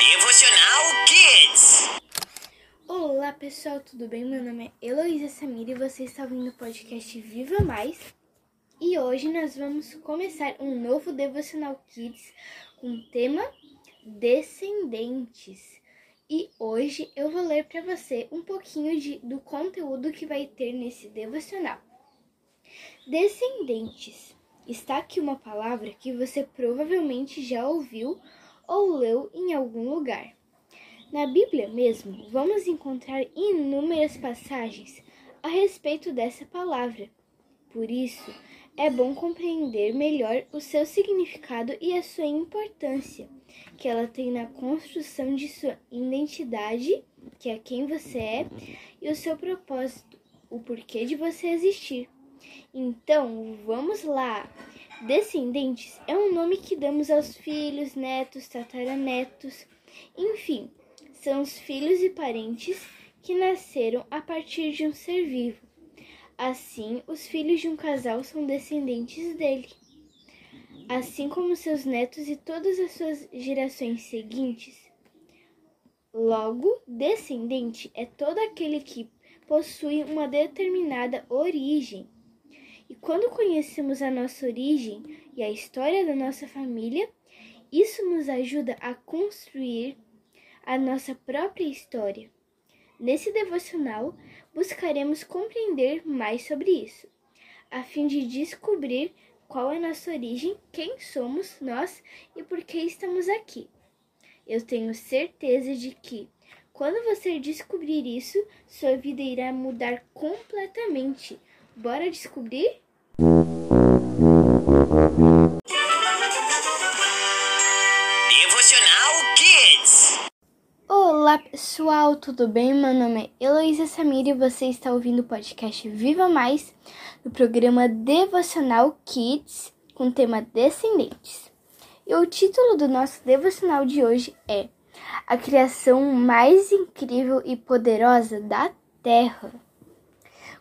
Devocional Kids. Olá pessoal, tudo bem? Meu nome é Heloísa Samira e você está ouvindo o podcast Viva Mais. E hoje nós vamos começar um novo Devocional Kids com o tema Descendentes. E hoje eu vou ler para você um pouquinho de, do conteúdo que vai ter nesse devocional. Descendentes. Está aqui uma palavra que você provavelmente já ouviu ou leu em algum lugar. Na Bíblia mesmo, vamos encontrar inúmeras passagens a respeito dessa palavra. Por isso, é bom compreender melhor o seu significado e a sua importância que ela tem na construção de sua identidade, que é quem você é, e o seu propósito, o porquê de você existir. Então, vamos lá! Descendentes é um nome que damos aos filhos, netos, tataranetos, enfim, são os filhos e parentes que nasceram a partir de um ser vivo. Assim, os filhos de um casal são descendentes dele. Assim como seus netos e todas as suas gerações seguintes. Logo, descendente é todo aquele que possui uma determinada origem quando conhecemos a nossa origem e a história da nossa família, isso nos ajuda a construir a nossa própria história. Nesse devocional, buscaremos compreender mais sobre isso, a fim de descobrir qual é nossa origem, quem somos nós e por que estamos aqui. Eu tenho certeza de que, quando você descobrir isso, sua vida irá mudar completamente Bora descobrir? Olá pessoal, tudo bem? Meu nome é Heloísa Samir e você está ouvindo o podcast Viva Mais do programa Devocional Kids com o tema Descendentes. E o título do nosso devocional de hoje é A Criação Mais Incrível e Poderosa da Terra.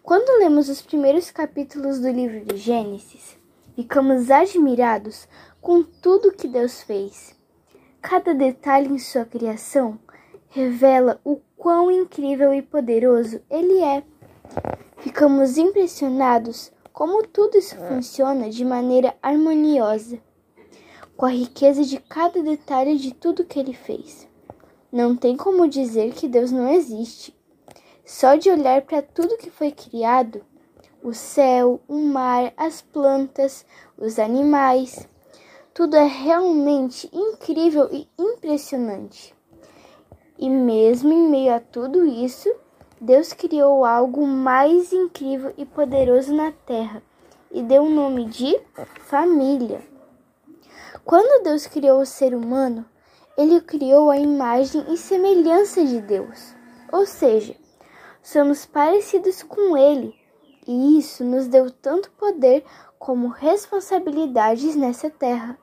Quando lemos os primeiros capítulos do livro de Gênesis, ficamos admirados com tudo que Deus fez. Cada detalhe em sua criação revela o quão incrível e poderoso Ele é. Ficamos impressionados como tudo isso funciona de maneira harmoniosa, com a riqueza de cada detalhe de tudo que Ele fez. Não tem como dizer que Deus não existe. Só de olhar para tudo que foi criado o céu, o mar, as plantas, os animais tudo é realmente incrível e impressionante. E mesmo em meio a tudo isso, Deus criou algo mais incrível e poderoso na terra e deu o nome de família. Quando Deus criou o ser humano, ele criou a imagem e semelhança de Deus, ou seja, somos parecidos com Ele, e isso nos deu tanto poder como responsabilidades nessa terra.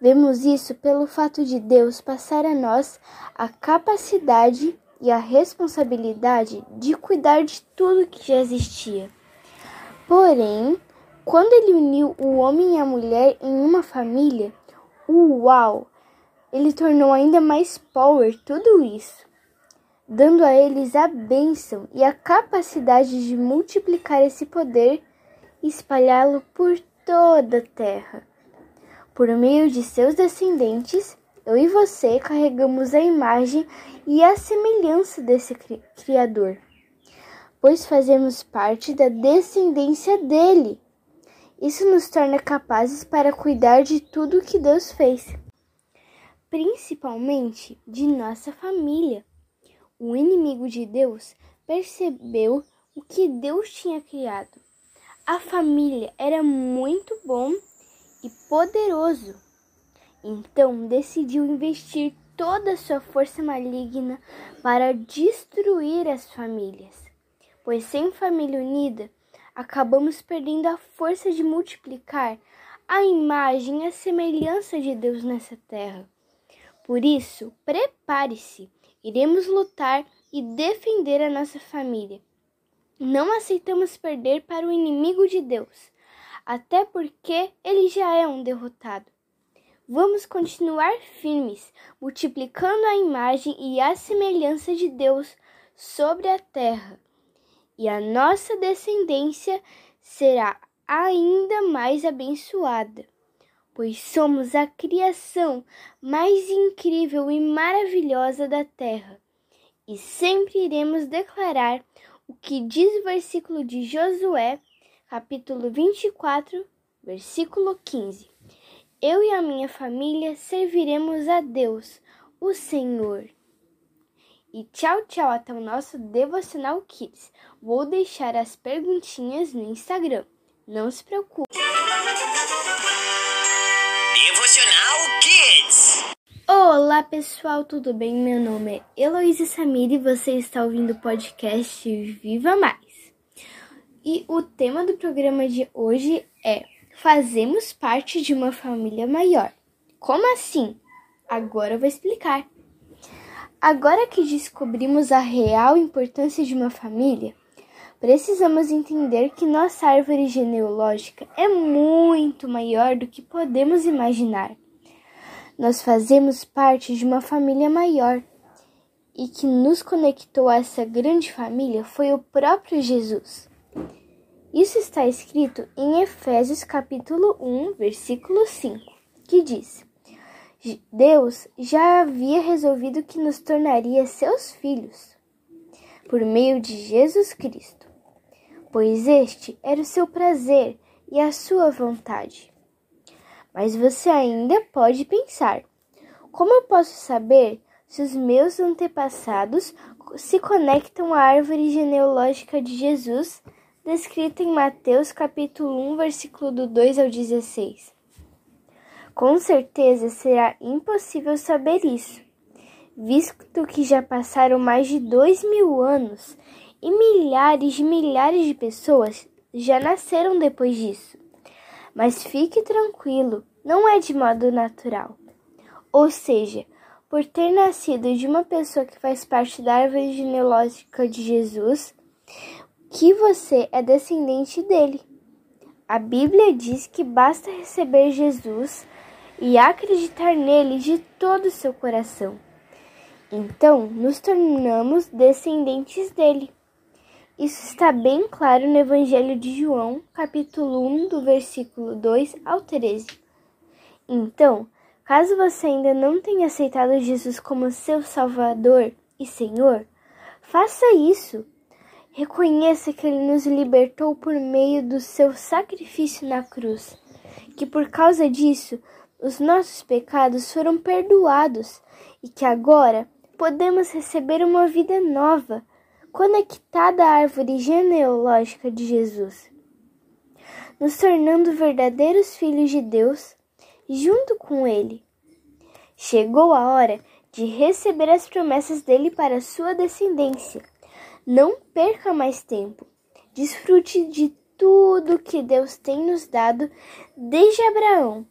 Vemos isso pelo fato de Deus passar a nós a capacidade e a responsabilidade de cuidar de tudo que já existia. Porém, quando ele uniu o homem e a mulher em uma família, uau! Ele tornou ainda mais power tudo isso dando a eles a bênção e a capacidade de multiplicar esse poder e espalhá-lo por toda a terra. Por meio de seus descendentes, eu e você carregamos a imagem e a semelhança desse Criador, pois fazemos parte da descendência dele. Isso nos torna capazes para cuidar de tudo que Deus fez, principalmente de nossa família o inimigo de Deus percebeu o que Deus tinha criado. A família era muito bom e poderoso. Então decidiu investir toda a sua força maligna para destruir as famílias. Pois sem família unida, acabamos perdendo a força de multiplicar a imagem e a semelhança de Deus nessa terra. Por isso, prepare-se Iremos lutar e defender a nossa família. Não aceitamos perder para o inimigo de Deus, até porque ele já é um derrotado. Vamos continuar firmes, multiplicando a imagem e a semelhança de Deus sobre a terra. E a nossa descendência será ainda mais abençoada, pois somos a criação mais incrível e maravilhosa da terra. E sempre iremos declarar o que diz o versículo de Josué, capítulo 24, versículo 15. Eu e a minha família serviremos a Deus, o Senhor. E tchau, tchau, até o nosso Devocional Kids. Vou deixar as perguntinhas no Instagram. Não se preocupe. Devocional Kids. Olá pessoal, tudo bem? Meu nome é Heloísa Samir e você está ouvindo o podcast Viva Mais. E o tema do programa de hoje é Fazemos parte de uma família maior. Como assim? Agora eu vou explicar. Agora que descobrimos a real importância de uma família, precisamos entender que nossa árvore genealógica é muito maior do que podemos imaginar. Nós fazemos parte de uma família maior e que nos conectou a essa grande família foi o próprio Jesus. Isso está escrito em Efésios capítulo 1, versículo 5, que diz: Deus já havia resolvido que nos tornaria seus filhos por meio de Jesus Cristo, pois este era o seu prazer e a sua vontade. Mas você ainda pode pensar: como eu posso saber se os meus antepassados se conectam à árvore genealógica de Jesus descrita em Mateus capítulo 1, versículo do 2 ao 16. Com certeza será impossível saber isso, visto que já passaram mais de dois mil anos e milhares de milhares de pessoas já nasceram depois disso. Mas fique tranquilo, não é de modo natural. Ou seja, por ter nascido de uma pessoa que faz parte da árvore genealógica de Jesus, que você é descendente dele. A Bíblia diz que basta receber Jesus e acreditar nele de todo o seu coração. Então, nos tornamos descendentes dele. Isso está bem claro no Evangelho de João, capítulo 1, do versículo 2 ao 13. Então, caso você ainda não tenha aceitado Jesus como seu Salvador e Senhor, faça isso Reconheça que Ele nos libertou por meio do seu sacrifício na cruz, que por causa disso os nossos pecados foram perdoados e que agora podemos receber uma vida nova, conectada à árvore genealógica de Jesus, nos tornando verdadeiros filhos de Deus junto com Ele. Chegou a hora de receber as promessas dele para sua descendência não perca mais tempo. Desfrute de tudo que Deus tem nos dado desde Abraão.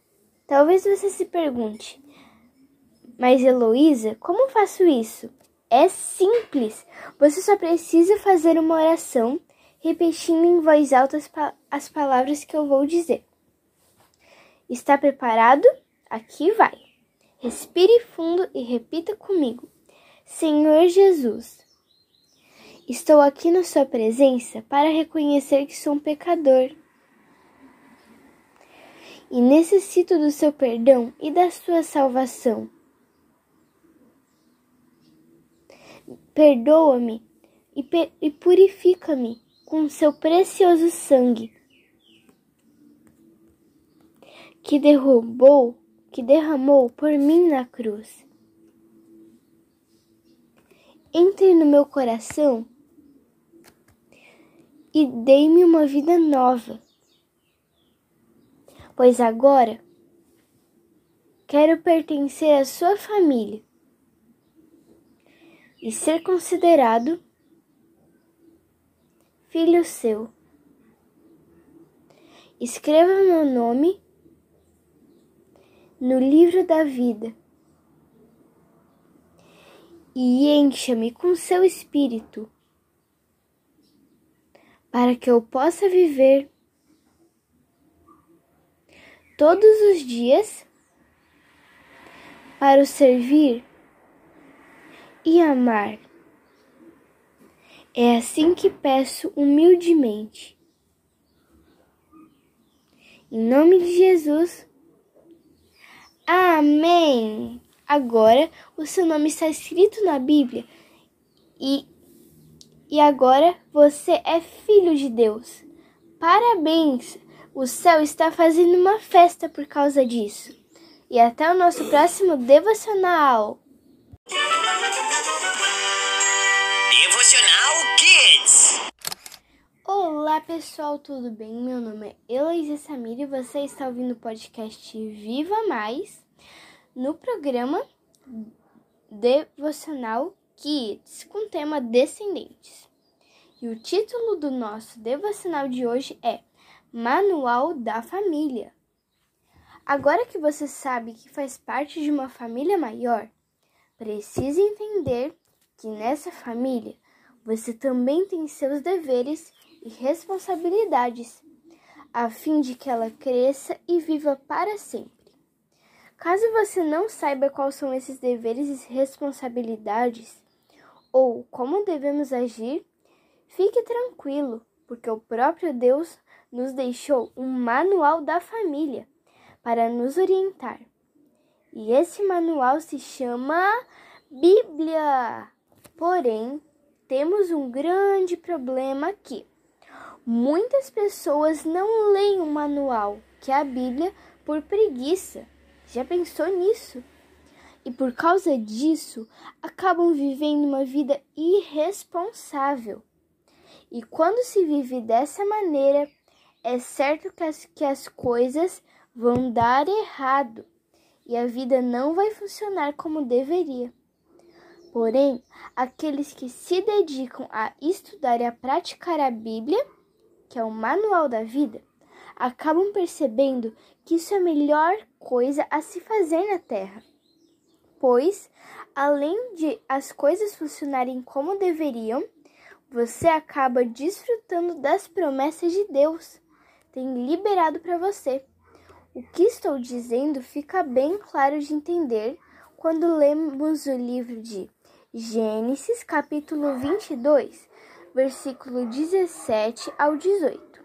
Talvez você se pergunte, mas Heloísa, como faço isso? É simples. Você só precisa fazer uma oração repetindo em voz alta as, pa as palavras que eu vou dizer. Está preparado? Aqui vai. Respire fundo e repita comigo. Senhor Jesus, Estou aqui na Sua presença para reconhecer que sou um pecador e necessito do Seu perdão e da Sua salvação. Perdoa-me e, e purifica-me com Seu precioso sangue que derrubou, que derramou por mim na cruz. Entre no meu coração e dei-me uma vida nova. Pois agora quero pertencer à sua família e ser considerado filho seu. Escreva meu nome no livro da vida e encha-me com seu espírito para que eu possa viver todos os dias para o servir e amar. É assim que peço humildemente. Em nome de Jesus. Amém. Agora o seu nome está escrito na Bíblia e, e agora você é filho de Deus. Parabéns! O céu está fazendo uma festa por causa disso. E até o nosso próximo devocional. Devocional Kids. Olá pessoal, tudo bem? Meu nome é Heloísa Samir e você está ouvindo o podcast Viva Mais no programa Devocional Kids com tema Descendentes. E o título do nosso devocional de hoje é Manual da Família. Agora que você sabe que faz parte de uma família maior, precisa entender que nessa família você também tem seus deveres e responsabilidades, a fim de que ela cresça e viva para sempre. Caso você não saiba quais são esses deveres e responsabilidades, ou como devemos agir, fique tranquilo, porque o próprio Deus nos deixou um manual da família para nos orientar. E esse manual se chama Bíblia. Porém, temos um grande problema aqui. Muitas pessoas não leem o manual, que é a Bíblia, por preguiça. Já pensou nisso? E por causa disso, acabam vivendo uma vida irresponsável. E quando se vive dessa maneira, é certo que as, que as coisas vão dar errado e a vida não vai funcionar como deveria. Porém, aqueles que se dedicam a estudar e a praticar a Bíblia, que é o manual da vida, acabam percebendo que isso é a melhor coisa a se fazer na Terra. Pois, além de as coisas funcionarem como deveriam, você acaba desfrutando das promessas de Deus tem liberado para você. O que estou dizendo fica bem claro de entender quando lemos o livro de Gênesis, capítulo 22, versículo 17 ao 18,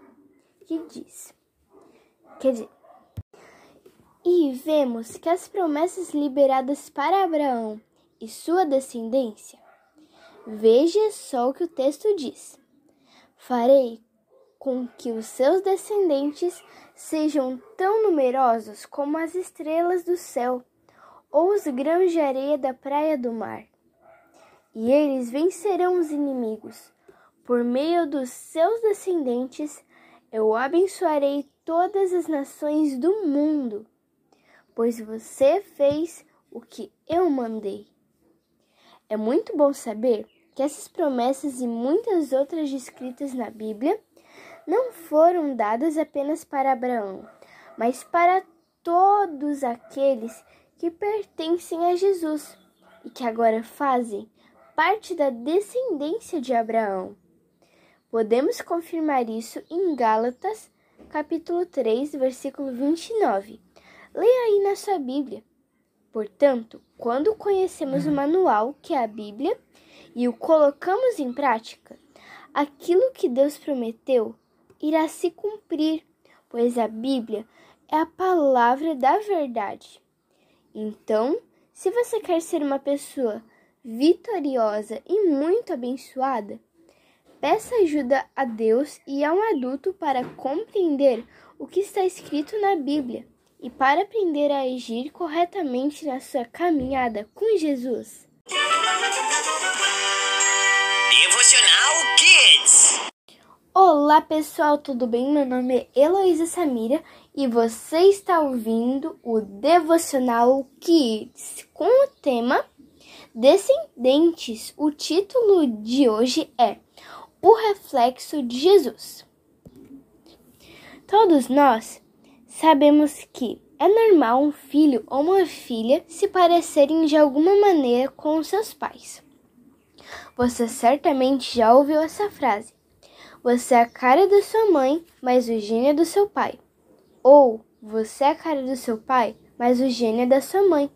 que diz: Quer dizer, e vemos que as promessas liberadas para Abraão e sua descendência, veja só o que o texto diz: Farei com que os seus descendentes sejam tão numerosos como as estrelas do céu ou os grãos de areia da praia do mar. E eles vencerão os inimigos. Por meio dos seus descendentes, eu abençoarei todas as nações do mundo, pois você fez o que eu mandei. É muito bom saber que essas promessas e muitas outras descritas na Bíblia não foram dadas apenas para Abraão, mas para todos aqueles que pertencem a Jesus e que agora fazem parte da descendência de Abraão. Podemos confirmar isso em Gálatas, capítulo 3, versículo 29. Leia aí na sua Bíblia. Portanto, quando conhecemos o manual, que é a Bíblia, e o colocamos em prática, aquilo que Deus prometeu irá se cumprir, pois a Bíblia é a palavra da verdade. Então, se você quer ser uma pessoa vitoriosa e muito abençoada, peça ajuda a Deus e a um adulto para compreender o que está escrito na Bíblia e para aprender a agir corretamente na sua caminhada com Jesus. Devocional Kids. Olá pessoal, tudo bem? Meu nome é Heloísa Samira e você está ouvindo o Devocional Kids com o tema Descendentes. O título de hoje é O Reflexo de Jesus. Todos nós sabemos que é normal um filho ou uma filha se parecerem de alguma maneira com seus pais. Você certamente já ouviu essa frase você é a cara da sua mãe, mas o gênio é do seu pai. Ou você é a cara do seu pai, mas o gênio é da sua mãe.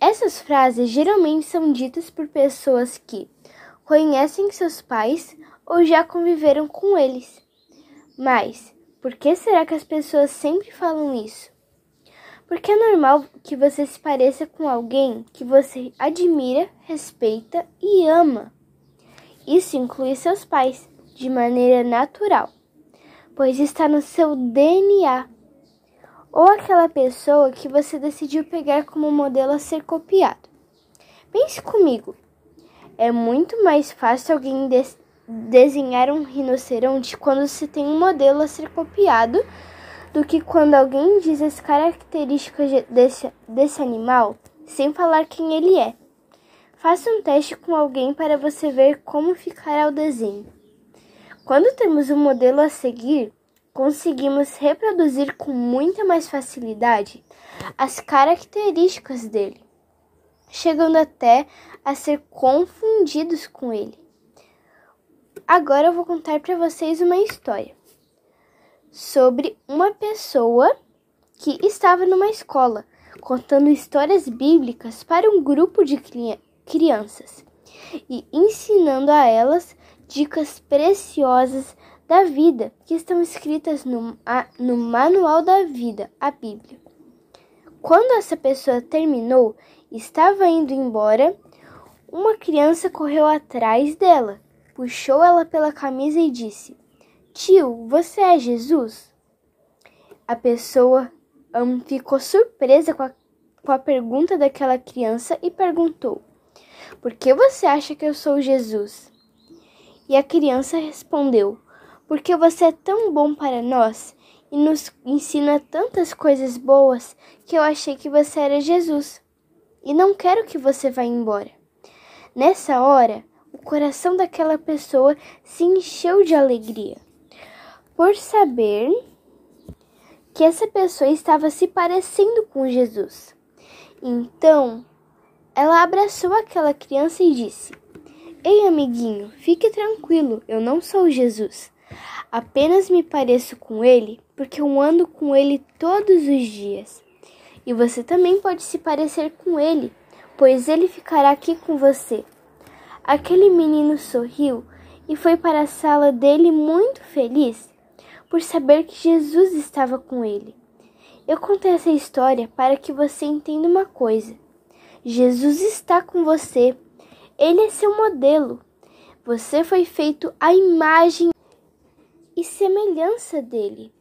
Essas frases geralmente são ditas por pessoas que conhecem seus pais ou já conviveram com eles. Mas por que será que as pessoas sempre falam isso? Porque é normal que você se pareça com alguém que você admira, respeita e ama. Isso inclui seus pais, de maneira natural, pois está no seu DNA. Ou aquela pessoa que você decidiu pegar como modelo a ser copiado. Pense comigo. É muito mais fácil alguém desenhar um rinoceronte quando se tem um modelo a ser copiado do que quando alguém diz as características desse, desse animal sem falar quem ele é. Faça um teste com alguém para você ver como ficará o desenho. Quando temos um modelo a seguir, conseguimos reproduzir com muita mais facilidade as características dele, chegando até a ser confundidos com ele. Agora eu vou contar para vocês uma história sobre uma pessoa que estava numa escola contando histórias bíblicas para um grupo de crianças e ensinando a elas dicas preciosas da vida que estão escritas no, no Manual da Vida, a Bíblia. Quando essa pessoa terminou, estava indo embora, uma criança correu atrás dela puxou ela pela camisa e disse: Tio, você é Jesus? A pessoa um, ficou surpresa com a, com a pergunta daquela criança e perguntou: Por que você acha que eu sou Jesus? E a criança respondeu: Porque você é tão bom para nós e nos ensina tantas coisas boas que eu achei que você era Jesus. E não quero que você vá embora. Nessa hora, coração daquela pessoa se encheu de alegria por saber que essa pessoa estava se parecendo com Jesus. Então, ela abraçou aquela criança e disse: Ei, amiguinho, fique tranquilo, eu não sou Jesus. Apenas me pareço com ele porque eu ando com ele todos os dias. E você também pode se parecer com ele, pois ele ficará aqui com você. Aquele menino sorriu e foi para a sala dele muito feliz por saber que Jesus estava com ele. Eu contei essa história para que você entenda uma coisa: Jesus está com você. Ele é seu modelo. Você foi feito à imagem e semelhança dele.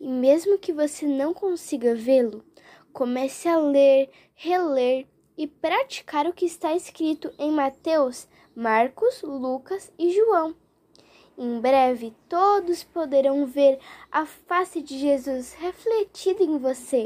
E mesmo que você não consiga vê-lo, comece a ler, reler e praticar o que está escrito em Mateus Marcos, Lucas e João. Em breve, todos poderão ver a face de Jesus refletida em você.